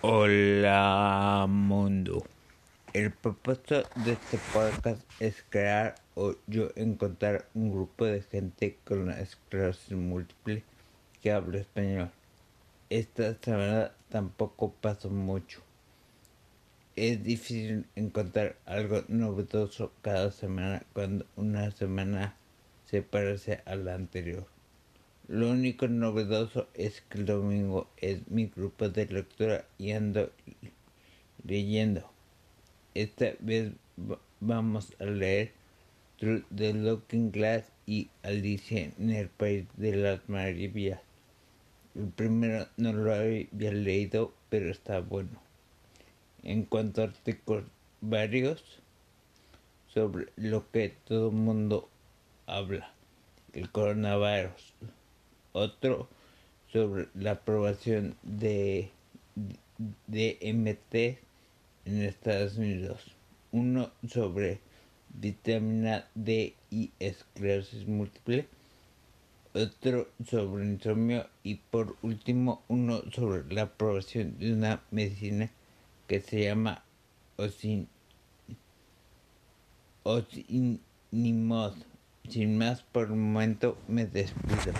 Hola mundo. El propósito de este podcast es crear o yo encontrar un grupo de gente con una esclerosis múltiple que habla español. Esta semana tampoco pasó mucho. Es difícil encontrar algo novedoso cada semana cuando una semana se parece a la anterior. Lo único novedoso es que el domingo es mi grupo de lectura y ando leyendo. Esta vez vamos a leer Through the Looking Glass y Alicia en el País de las Maravillas. El primero no lo había leído, pero está bueno. En cuanto a artículos varios sobre lo que todo el mundo habla, el coronavirus otro sobre la aprobación de DMT en Estados Unidos, uno sobre vitamina D y esclerosis múltiple, otro sobre insomnio y por último uno sobre la aprobación de una medicina que se llama Osin Osinimod. Sin más por el momento me despido.